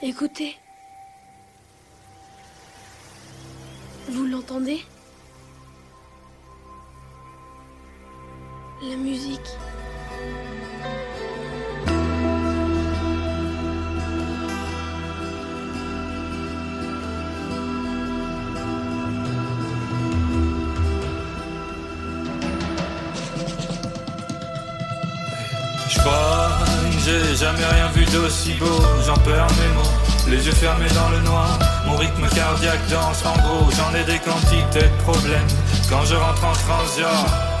Écoutez. Vous l'entendez? La musique. Je crois, j'ai jamais rien vu d'aussi beau, j'en perds mes mots. Les yeux fermés dans le noir, mon rythme cardiaque danse en gros, j'en ai des quantités de problèmes. Quand je rentre en transition,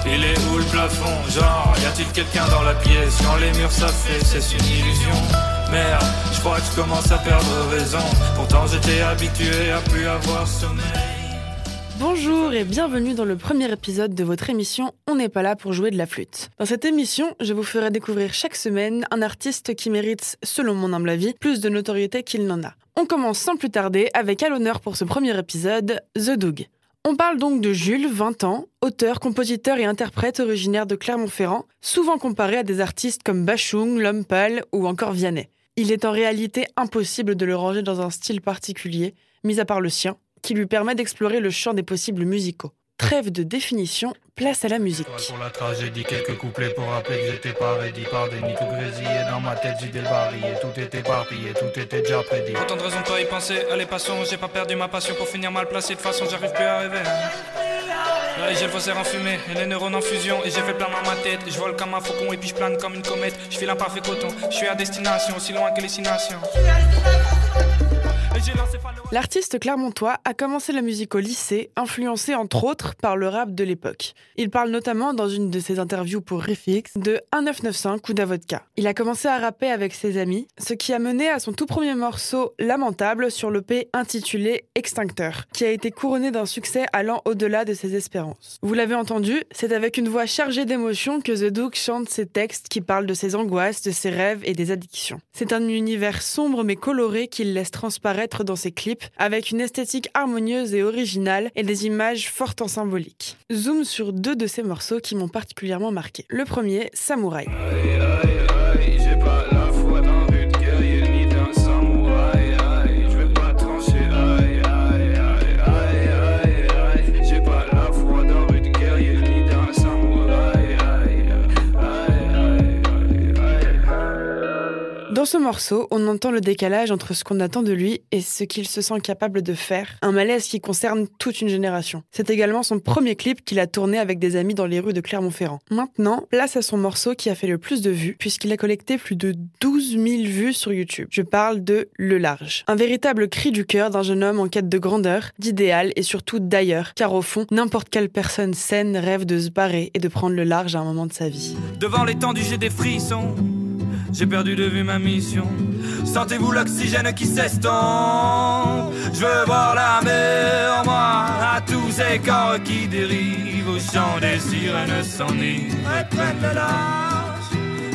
il est où le plafond? Genre, y a-t-il quelqu'un dans la pièce? Quand les murs s'affaissent, c'est une illusion. Merde, je crois que je commence à perdre raison. Pourtant j'étais habitué à plus avoir sommeil. Bonjour et bienvenue dans le premier épisode de votre émission On n'est pas là pour jouer de la flûte. Dans cette émission, je vous ferai découvrir chaque semaine un artiste qui mérite, selon mon humble avis, plus de notoriété qu'il n'en a. On commence sans plus tarder avec à l'honneur pour ce premier épisode, The Doug. On parle donc de Jules, 20 ans, auteur, compositeur et interprète originaire de Clermont-Ferrand, souvent comparé à des artistes comme Bachung, L'Homme Pâle ou encore Vianney. Il est en réalité impossible de le ranger dans un style particulier, mis à part le sien, qui lui permet d'explorer le champ des possibles musicaux. Trêve de définition, place à la musique. Pour la tragédie, quelques couplets pour rappeler que j'étais pas ready par des nids tout grésillé dans ma tête, j'ai débarillé, tout était éparpillé, tout était déjà prédit. Autant de raisons de pas y penser, allez passons, j'ai pas perdu ma passion pour finir mal placé, de toute façon j'arrive plus à rêver. hein. Ouais, j'ai le faussaire en fumée et les neurones en fusion et j'ai fait plein dans ma tête. Je vole comme un faucon et puis je plane comme une comète. Je file un parfait coton, je suis à destination, aussi loin que les L'artiste clermontois a commencé la musique au lycée, influencé entre autres par le rap de l'époque. Il parle notamment dans une de ses interviews pour Refix de 1995 ou d'Avodka. Il a commencé à rapper avec ses amis, ce qui a mené à son tout premier morceau Lamentable sur l'EP intitulé Extincteur, qui a été couronné d'un succès allant au-delà de ses espérances. Vous l'avez entendu, c'est avec une voix chargée d'émotion que The Duke chante ses textes qui parlent de ses angoisses, de ses rêves et des addictions. C'est un univers sombre mais coloré qu'il laisse transparaître dans ses clips avec une esthétique harmonieuse et originale et des images fortes en symbolique. Zoom sur deux de ces morceaux qui m'ont particulièrement marqué. Le premier, Samouraï. Dans ce morceau, on entend le décalage entre ce qu'on attend de lui et ce qu'il se sent capable de faire, un malaise qui concerne toute une génération. C'est également son premier clip qu'il a tourné avec des amis dans les rues de Clermont-Ferrand. Maintenant, place à son morceau qui a fait le plus de vues, puisqu'il a collecté plus de 12 000 vues sur YouTube. Je parle de Le Large. Un véritable cri du cœur d'un jeune homme en quête de grandeur, d'idéal et surtout d'ailleurs, car au fond, n'importe quelle personne saine rêve de se barrer et de prendre le large à un moment de sa vie. Devant l'étendue, j'ai des frissons. J'ai perdu de vue ma mission. Sentez-vous l'oxygène qui s'estompe. Je veux voir la mer, moi, à tous ces corps qui dérivent au chant des sirènes s'enivrent et prennent le large.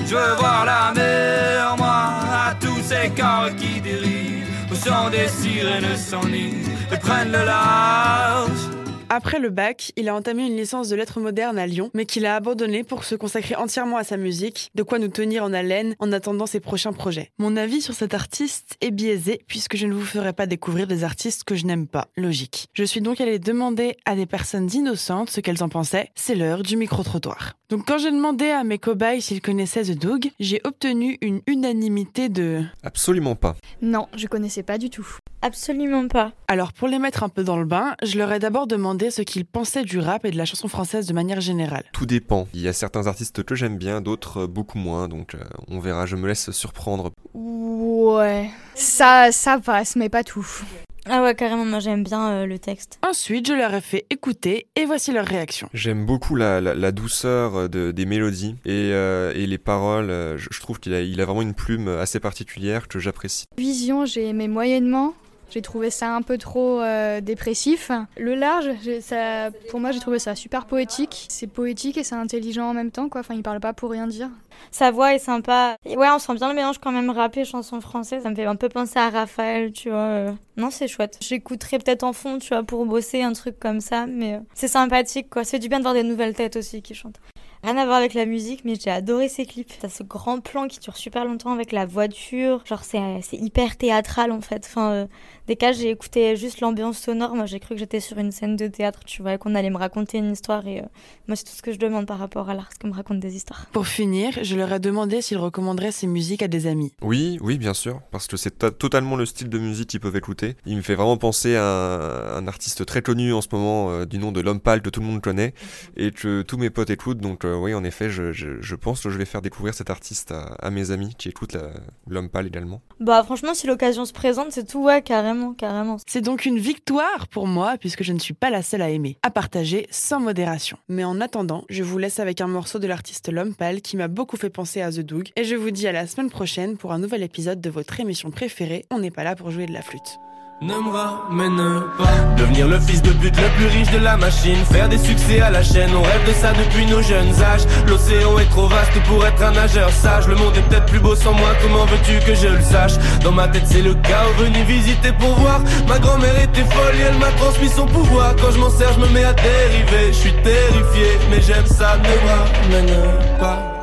Je veux voir la mer, moi, à tous ces corps qui dérivent au chant des sirènes s'enivrent et prennent le large. Après le bac, il a entamé une licence de lettres modernes à Lyon, mais qu'il a abandonné pour se consacrer entièrement à sa musique, de quoi nous tenir en haleine en attendant ses prochains projets. Mon avis sur cet artiste est biaisé, puisque je ne vous ferai pas découvrir des artistes que je n'aime pas, logique. Je suis donc allée demander à des personnes innocentes ce qu'elles en pensaient, c'est l'heure du micro-trottoir. Donc quand j'ai demandé à mes cobayes s'ils connaissaient The Doug, j'ai obtenu une unanimité de... Absolument pas. Non, je connaissais pas du tout. Absolument pas. Alors pour les mettre un peu dans le bain, je leur ai d'abord demandé ce qu'ils pensaient du rap et de la chanson française de manière générale. Tout dépend. Il y a certains artistes que j'aime bien, d'autres euh, beaucoup moins, donc euh, on verra, je me laisse surprendre. Ouais. Ça, ça passe, mais pas tout. Ah ouais, carrément, moi j'aime bien euh, le texte. Ensuite, je leur ai fait écouter et voici leur réaction. J'aime beaucoup la, la- la douceur de- des mélodies et, euh, et les paroles. Je, je trouve qu'il a, il a vraiment une plume assez particulière que j'apprécie. Vision, j'ai aimé moyennement. J'ai trouvé ça un peu trop euh, dépressif. Le large, ça, pour moi, j'ai trouvé ça super poétique. C'est poétique et c'est intelligent en même temps, quoi. Enfin, il parle pas pour rien dire. Sa voix est sympa. Ouais, on sent bien le mélange quand même rap et chanson française. Ça me fait un peu penser à Raphaël, tu vois. euh. Non, c'est chouette. J'écouterais peut-être en fond, tu vois, pour bosser un truc comme ça. Mais euh, c'est sympathique, quoi. Fait du bien de voir des nouvelles têtes aussi qui chantent. Rien à voir avec la musique, mais j'ai adoré ces clips. T'as ce grand plan qui dure super longtemps avec la voiture. Genre, c'est hyper théâtral en fait. Euh, des cas, j'ai écouté juste l'ambiance sonore. Moi, j'ai cru que j'étais sur une scène de théâtre, tu vois, qu'on allait me raconter une histoire. Et euh, moi, c'est tout ce que je demande par rapport à l'art, ce qu'on me raconte des histoires. Pour finir, je leur ai demandé s'ils recommanderaient ces musiques à des amis. Oui, oui, bien sûr, parce que c'est totalement le style de musique qu'ils peuvent écouter. Il me fait vraiment penser à un, artiste très connu en ce moment, euh, du nom de L'Homme Pâle, que tout le monde connaît, et que tous mes potes écoutent. Donc, oui, en effet, je, je, pense que je vais faire découvrir cet artiste à, mes amis qui écoutent l'homme pâle également. Bah franchement, si l'occasion se présente, c'est tout, ouais, C'est donc une victoire pour moi, puisque je ne suis pas la seule à aimer, à partager sans modération. Mais en attendant, je vous laisse avec un morceau de l'artiste L'Homme Pâle qui m'a beaucoup fait penser à The Doug, et je vous dis à la semaine prochaine pour un nouvel épisode de votre émission préférée, On n'est pas là pour jouer de la flûte. Ne me ramène pas. Devenir le fils de pute le plus riche de la machine. Faire des succès à la chaîne, on rêve de ça depuis nos jeunes âges. L'océan est trop vaste pour être un nageur sage. Le monde est peut-être plus beau sans moi, comment veux-tu que je le sache? Dans ma tête c'est le chaos, venu visiter pour voir. Ma grand-mère était folle et elle m'a transmis son pouvoir. Quand je m'en sers je me mets à dériver, je suis terrifié Mais j'aime ça, ne me ramène pas